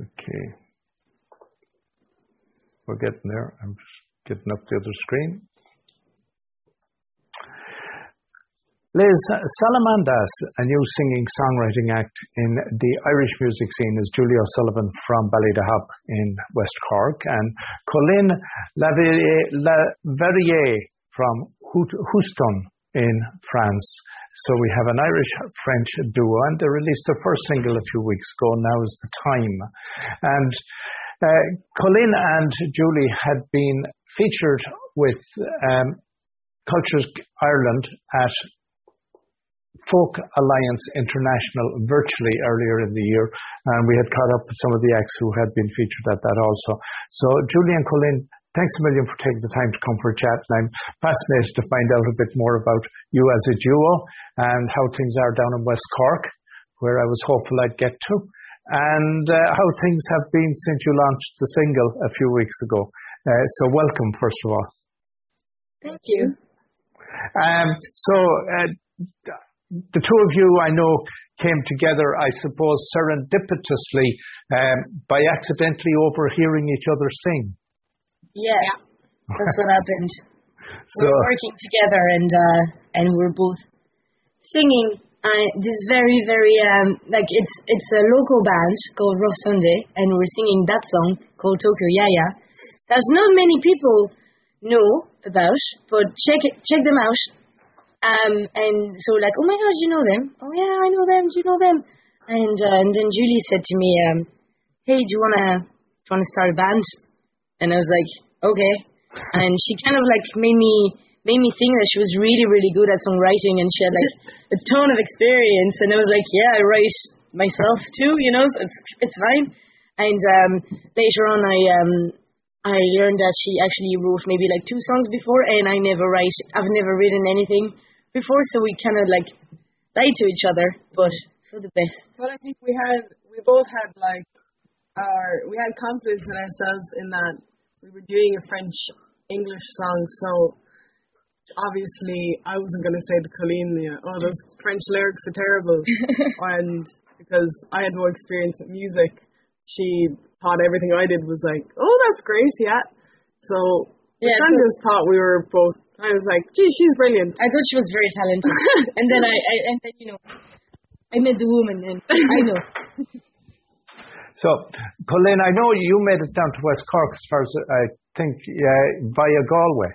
Okay. We're getting there. I'm just getting up the other screen. Les, Salamandas, a new singing songwriting act in the Irish music scene, is Julie O'Sullivan from Ballydehob in West Cork, and Colyne Laverriere from Houston in France. So we have an Irish French duo, and they released their first single a few weeks ago. Now is the time. And uh, Colyne and Julie had been featured with um, Cultures Ireland at Folk Alliance International virtually earlier in the year, and we had caught up with some of the acts who had been featured at that also. So, Julie and Colyne, thanks a million for taking the time to come for a chat, and I'm fascinated to find out a bit more about you as a duo and how things are down in West Cork, where I was hopeful I'd get to, and uh, how things have been since you launched the single a few weeks ago. Uh, so, welcome, first of all. Thank you. Um, so, uh, the two of you, I know, came together, I suppose, serendipitously um, by accidentally overhearing each other sing. Yeah, that's what happened. So, we're working together, and uh, and we're both singing. Uh, this very, very um, like it's it's a local band called Rough Sunday, and we're singing that song called Tokyo Yaya. There's not many people know about, but check it, check them out. Um, and so like, oh my gosh, you know them? Oh yeah, I know them. Do you know them? And uh, and then Julie said to me, um, hey, do you wanna do you wanna start a band? And I was like, okay. And she kind of like made me made me think that she was really really good at songwriting and she had like a ton of experience. And I was like, yeah, I write myself too, you know, so it's it's fine. And um, later on, I um, I learned that she actually wrote maybe like two songs before, and I never write. I've never written anything before, so we kind of like lied to each other, but for the best. But I think we had, we both had like our, we had confidence in ourselves in that we were doing a French English song, so obviously I wasn't going to say the Colyne, oh, those French lyrics are terrible. and because I had more experience with music, she thought everything I did was like, oh, that's great, yeah. So yeah, of just thought we were both I was like, gee, she's brilliant. I thought she was very talented. and then I, I, and then you know, I met the woman, and I know. so, Colyne, I know you made it down to West Cork as far as I think uh, via Galway.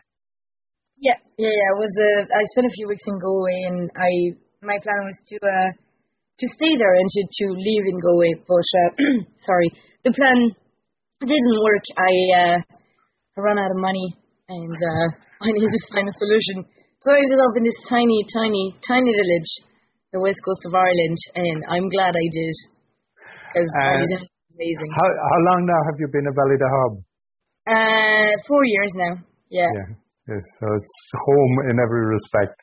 Yeah, yeah, yeah. I was. Uh, I spent a few weeks in Galway, and I my plan was to uh, to stay there and to to live in Galway. But uh, sorry, the plan didn't work. I uh, I ran out of money, and uh, I needed to find a solution. So I ended up in this tiny, tiny, tiny village, the west coast of Ireland, and I'm glad I did because uh, amazing. How how long now have you been a Ballydehob? Uh, four years now. Yeah. Yeah. Yes, so it's home in every respect.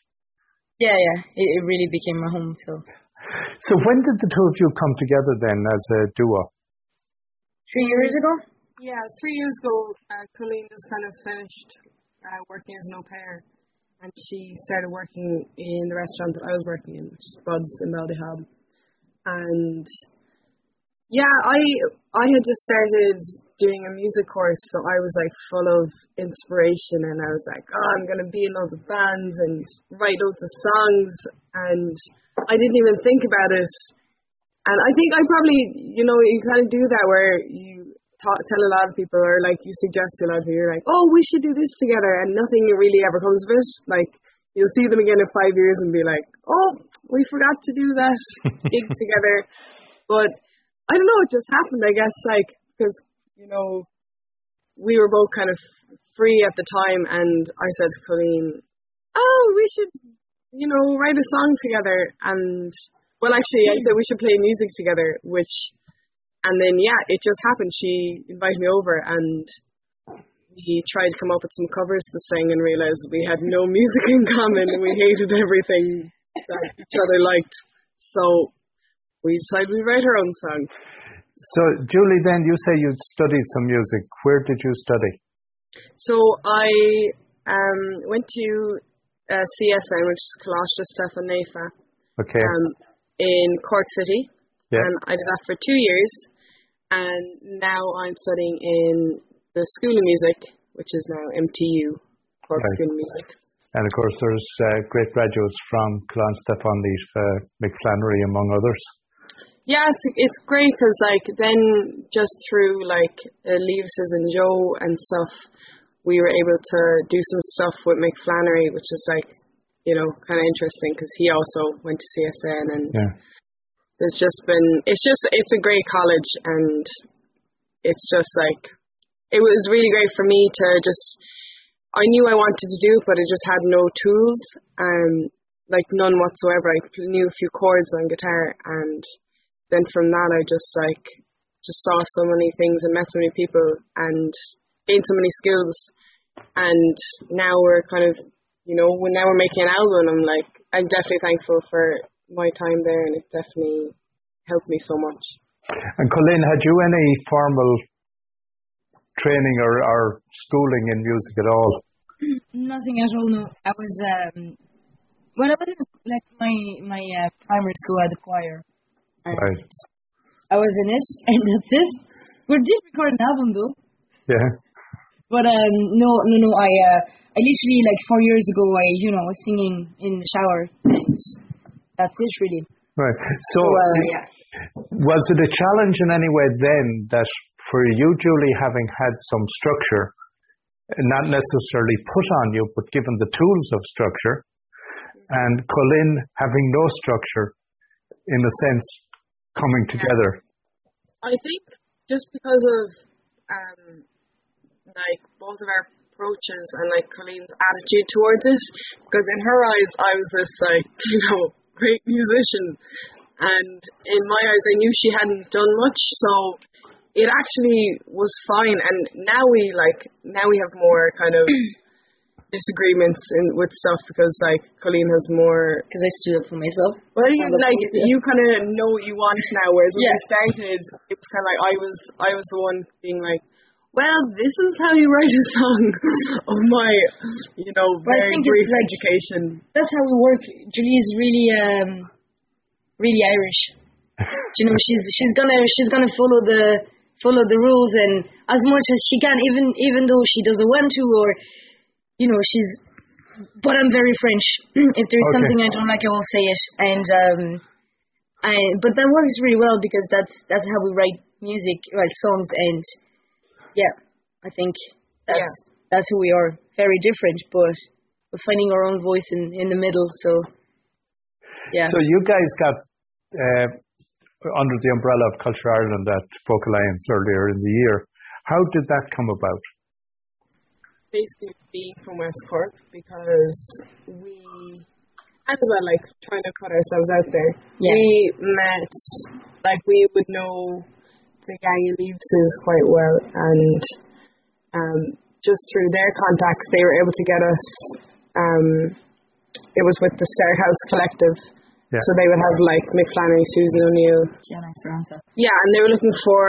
Yeah, yeah. It, it really became my home. So. So when did the two of you come together then as a duo? Three years ago. Yeah, three years ago. Uh, Colyne just kind of finished uh, working as an au pair, and she started working in the restaurant that I was working in, which is Buds in Ballydehob. And yeah, I I had just started doing a music course, so I was like full of inspiration, and I was like, oh, I'm gonna be in loads of bands and write loads of songs, and I didn't even think about it. And I think I probably, you know, you kind of do that where you talk, tell a lot of people, or like you suggest to a lot of people, you're like, oh, we should do this together, and nothing really ever comes of it. Like you'll see them again in five years and be like, oh, we forgot to do that gig together. But I don't know, it just happened, I guess, like because you know we were both kind of free at the time, and I said to Colyne, oh, we should, you know, write a song together, and well, actually, I said we should play music together, which and then yeah, it just happened. She invited me over and we tried to come up with some covers to sing and realized we had no music in common and we hated everything that each other liked. So we decided we'd write our own song. So Julie, then you say you studied some music. Where did you study? So I um, went to uh, CSN, which is Coláiste Stiofáin Naofa, okay. Um, in Cork City. Yeah. And I did that for two years. and now I'm studying in the School of Music, which is now MTU, Cork right. School of Music. And of course, there's uh, great graduates from Coláiste Stiofáin Naofa, uh, Mick Flannery, among others. Yeah, it's, it's great because like then just through like uh, Levis's and Joe and stuff, we were able to do some stuff with Mick Flannery, which is like you know kind of interesting because he also went to CSN and yeah. there's just been it's just it's a great college and it's just like it was really great for me to just I knew I wanted to do it, but I just had no tools, um, like none whatsoever. I knew a few chords on guitar, and then from that, I just like just saw so many things and met so many people and gained so many skills. And now we're kind of, you know, when now we're making an album. I'm like, I'm definitely thankful for my time there, and it definitely helped me so much. And Colyne, had you any formal training or, or schooling in music at all? Nothing at all. No, I was um, when I was in like my my uh, primary school at the choir. Right. I was in it, and that's it. We did record an album though. Yeah. But um, no, no, no. I uh, I literally like four years ago. I you know was singing in the shower, and that's it really. Right. So, so uh, yeah. was it a challenge in any way then that for you, Julie, having had some structure, not necessarily put on you, but given the tools of structure, and Colyne having no structure, in a sense, coming together? I think just because of um, like both of our approaches and like Colyne's attitude towards it, because in her eyes I was this like you know great musician, and in my eyes I knew she hadn't done much, so it actually was fine. And now we like now we have more kind of disagreements in, with stuff because like Colyne has more. Because I stood up for myself. Well, you like yeah. you kind of know what you want now, whereas when yeah. we started, it was kind of like I was I was the one being like. Well, this is how you write a song of my, you know, very brief like, education. That's how we work. Julie is really, um, really Irish. you know, she's she's gonna she's gonna follow the follow the rules and as much as she can, even even though she doesn't want to, or you know, she's. But I'm very French. if there's okay. something I don't like, I will say it. And um, I but that works really well because that's that's how we write music, write songs, and yeah, I think that's yeah. that's who we are. Very different, but we're finding our own voice in in the middle. So yeah. So you guys got uh, under the umbrella of Culture Ireland at Folk Alliance earlier in the year. How did that come about? Basically, being from West Cork because we, as well, like trying to put ourselves out there. Yeah. We met, like we would know the gang in Levis's quite well, and um, just through their contacts, they were able to get us. Um, it was with the Star House Collective yeah. So they would have like Mick Flannery, Susan O'Neill. Gianna Esperanza. Yeah, and they were looking for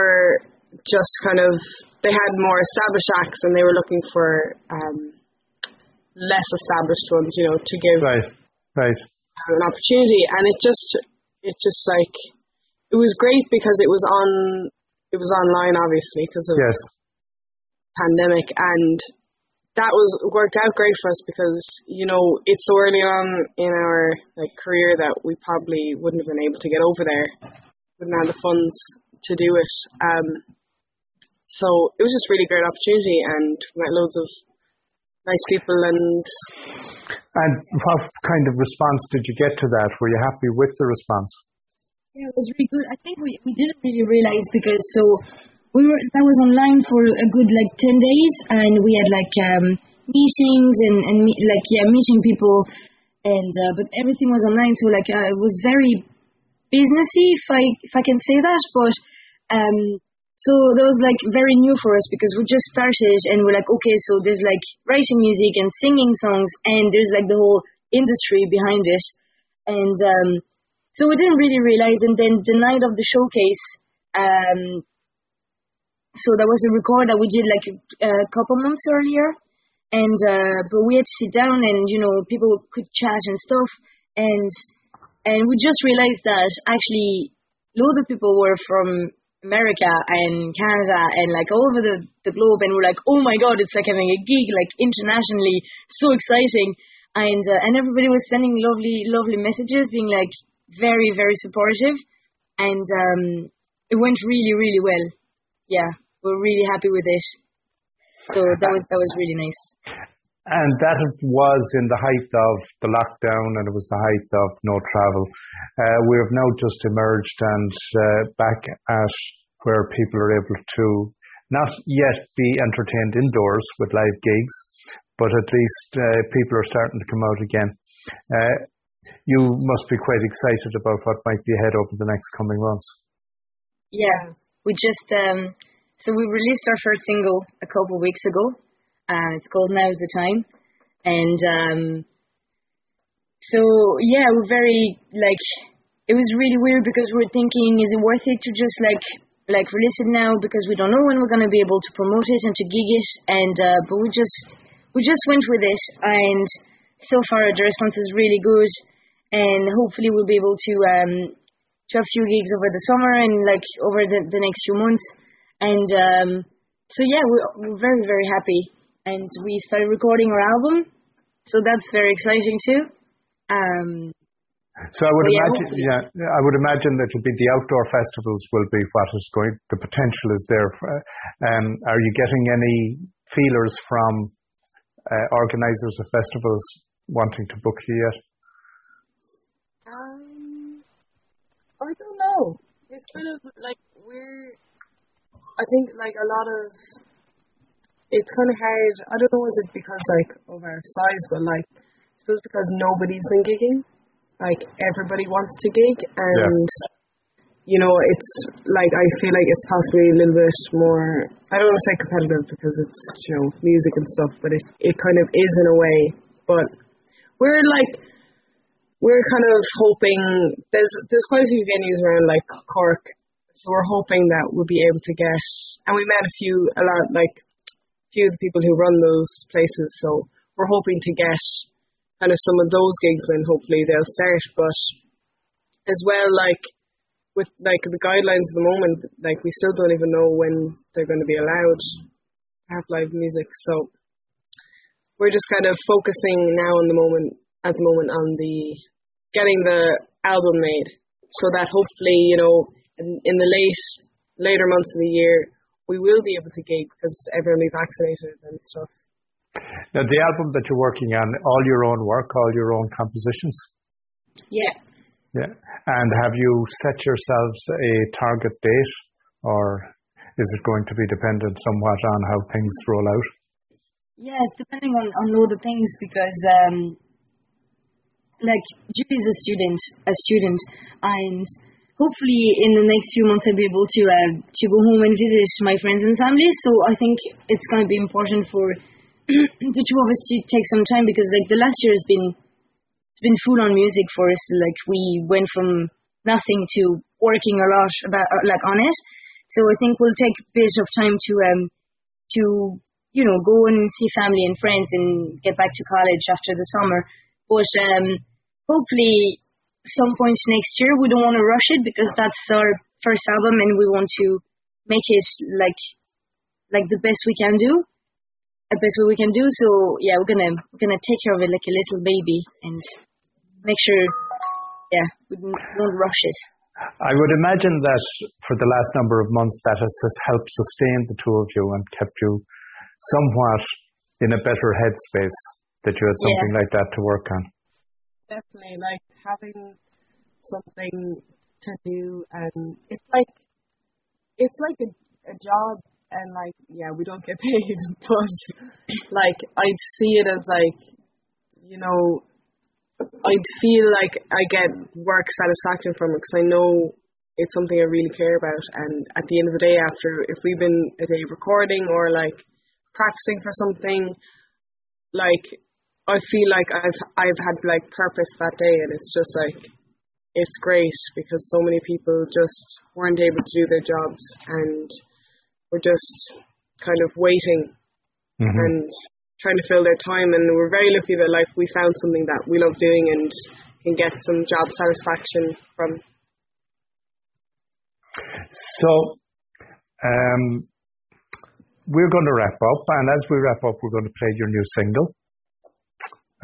just kind of they had more established acts and they were looking for um, less established ones, you know, to give right, right, an opportunity. And it just it just like it was great because it was on it was online obviously because of yes. pandemic and that was worked out great for us because you know it's so early on in our like career that we probably wouldn't have been able to get over there, wouldn't have the funds to do it. Um, so it was just really great opportunity, and met loads of nice people and. And what kind of response did you get to that? Were you happy with the response? Yeah, it was really good. I think we we didn't really realize because so we were that was online for a good like 10 days and we had like um meetings and and me, like yeah meeting people and uh, but everything was online so like uh, it was very businessy if i if i can say that but um so that was like very new for us because we just started and we're like okay so there's like writing music and singing songs and there's like the whole industry behind it. And um so we didn't really realize. And then the night of the showcase um so that was a record that we did like a, a couple months earlier. And uh but we had to sit down and you know people could chat and stuff. And and we just realized that actually loads of people were from America and Canada and like all over the, the globe and we're like, oh my god, it's like having a gig like internationally, so exciting. And uh, and everybody was sending lovely lovely messages, being like very very supportive, and um, it went really really well. Yeah, we're really happy with it. So that was that was really nice. And that was in the height of the lockdown, and it was the height of no travel. Uh, we have now just emerged and uh, back at where people are able to not yet be entertained indoors with live gigs, but at least uh, people are starting to come out again. Uh, you must be quite excited about what might be ahead over the next coming months. Yeah, we just um, so we released our first single a couple of weeks ago, uh, it's called Now's the Time. And um, so, yeah, we're very, like, it was really weird because we are thinking, is it worth it to just, like, like release it now? Because we don't know when we're going to be able to promote it and to gig it. And uh, but we just we just went with it. And so far the response is really good. And hopefully we'll be able to um to have a few gigs over the summer and like over the, the next few months. And um so yeah we're, we're very very happy and we started recording our album. So that's very exciting too. Um, so I would yeah, imagine, yeah, I would imagine that will be the outdoor festivals will be what is going. The potential is there. For, um, are you getting any feelers from uh, organisers of festivals wanting to book you yet? Um, I don't know. It's kind of like we're. I think like a lot of it's kind of hard. I don't know, is it because like of our size, but like I suppose because nobody's been gigging. Like everybody wants to gig, and yeah. you know, it's like I feel like it's possibly a little bit more. I don't want to say competitive because it's you know music and stuff, but it it kind of is in a way. But we're like we're kind of hoping there's there's quite a few venues around like Cork, so we're hoping that we'll be able to get. And we met a few a lot like few of the people who run those places. So we're hoping to get kind of some of those gigs when hopefully they'll start. But as well, like with like the guidelines at the moment, like we still don't even know when they're going to be allowed to have live music. So we're just kind of focusing now in the moment at the moment on the getting the album made, so that hopefully you know in, in the late later months of the year we will be able to gig because everyone will be vaccinated and stuff. Now, the album that you're working on, all your own work, all your own compositions? Yeah. Yeah. And have you set yourselves a target date or is it going to be dependent somewhat on how things roll out? Yeah, it's depending on, on all of things because um like Julie is a student a student and hopefully in the next few months I'll be able to uh, to go home and visit my friends and family. So I think it's going to be important for the two of us to take some time because like the last year has been it's been full on music for us. Like we went from nothing to working a lot about uh, like on it. So I think we'll take a bit of time to um to you know go and see family and friends and get back to college after the summer. But um hopefully some points next year. We don't want to rush it because that's our first album and we want to make it like like the best we can do, the best way we can do. So yeah, we're gonna we're gonna take care of it like a little baby and make sure yeah we don't rush it. I would imagine that for the last number of months that has helped sustain the two of you and kept you somewhat in a better headspace that you had something yeah. like that to work on definitely like having something to do and it's like it's like a, a job and like yeah we don't get paid but like i'd see it as like you know i'd feel like i get work satisfaction from it because i know it's something i really care about and at the end of the day after if we've been a day recording or like practicing for something like I feel like I've I've had like purpose that day, and it's just like it's great because so many people just weren't able to do their jobs and were just kind of waiting mm-hmm. and trying to fill their time. And we're very lucky that like we found something that we love doing and can get some job satisfaction from. So um, we're going to wrap up, and as we wrap up, we're going to play your new single.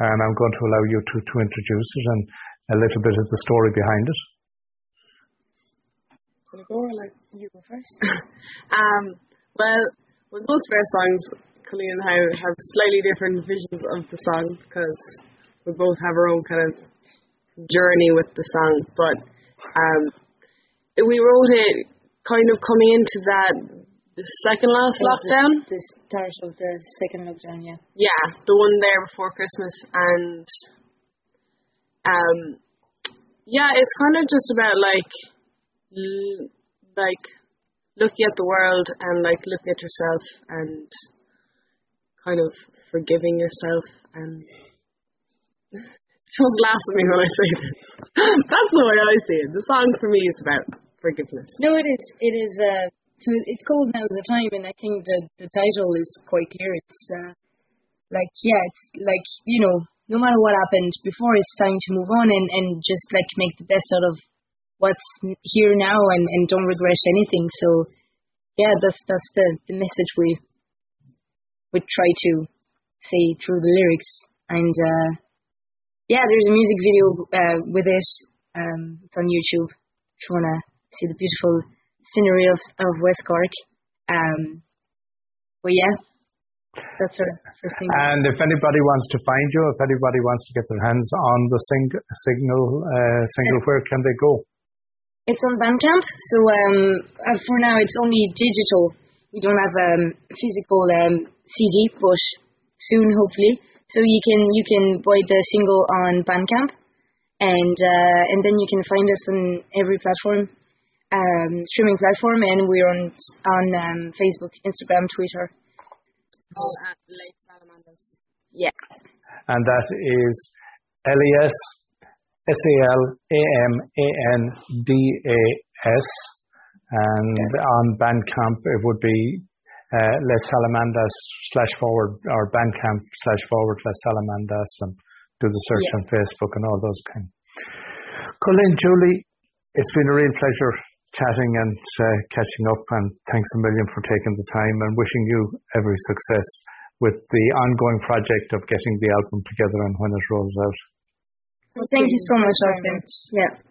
And I'm going to allow you to, to introduce it and a little bit of the story behind it. Go or like you go first? um, well, with most of our songs, Colyne and I have slightly different visions of the song because we both have our own kind of journey with the song. But um, we wrote it kind of coming into that the second last lockdown. The, the start of the second lockdown, yeah. Yeah, the one there before Christmas, and um, yeah, it's kind of just about like, l- like looking at the world and like looking at yourself and kind of forgiving yourself and. She'll laugh at me when I say this. That's the way I see it. The song for me is about forgiveness. No, it is. It is. Uh, so it's called Now's the Time, and I think the the title is quite clear. It's uh, like yeah, it's like you know, no matter what happened before, it's time to move on and and just like make the best out of what's here now, and and don't regret anything. So yeah, that's that's the the message we would try to say through the lyrics, and uh, yeah, there's a music video uh, with it. Um, it's on YouTube. If you wanna see the beautiful scenery of, of West Cork. Um, but yeah, that's our first thing. And if anybody wants to find you, if anybody wants to get their hands on the sing- signal uh, single, where can they go? It's on Bandcamp, so um, uh, for now it's only digital. We don't have a um, physical um, CD, but soon hopefully. So you can you can buy the single on Bandcamp, and uh, and then you can find us on every platform um, streaming platform, and we're on on um, Facebook, Instagram, Twitter. All at Les Salamandas. Yeah. And that is L-E-S, S-A-L-A-M-A-N-D-A-S. And on Bandcamp, it would be uh, Les Salamandas slash forward, or Bandcamp slash forward Les Salamandas, and do the search Yeah. on Facebook and all those kind. Colyne, Julie, it's been a real pleasure chatting and uh, catching up, and thanks a million for taking the time and wishing you every success with the ongoing project of getting the album together and when it rolls out. Thank you so much, Austin. Yeah.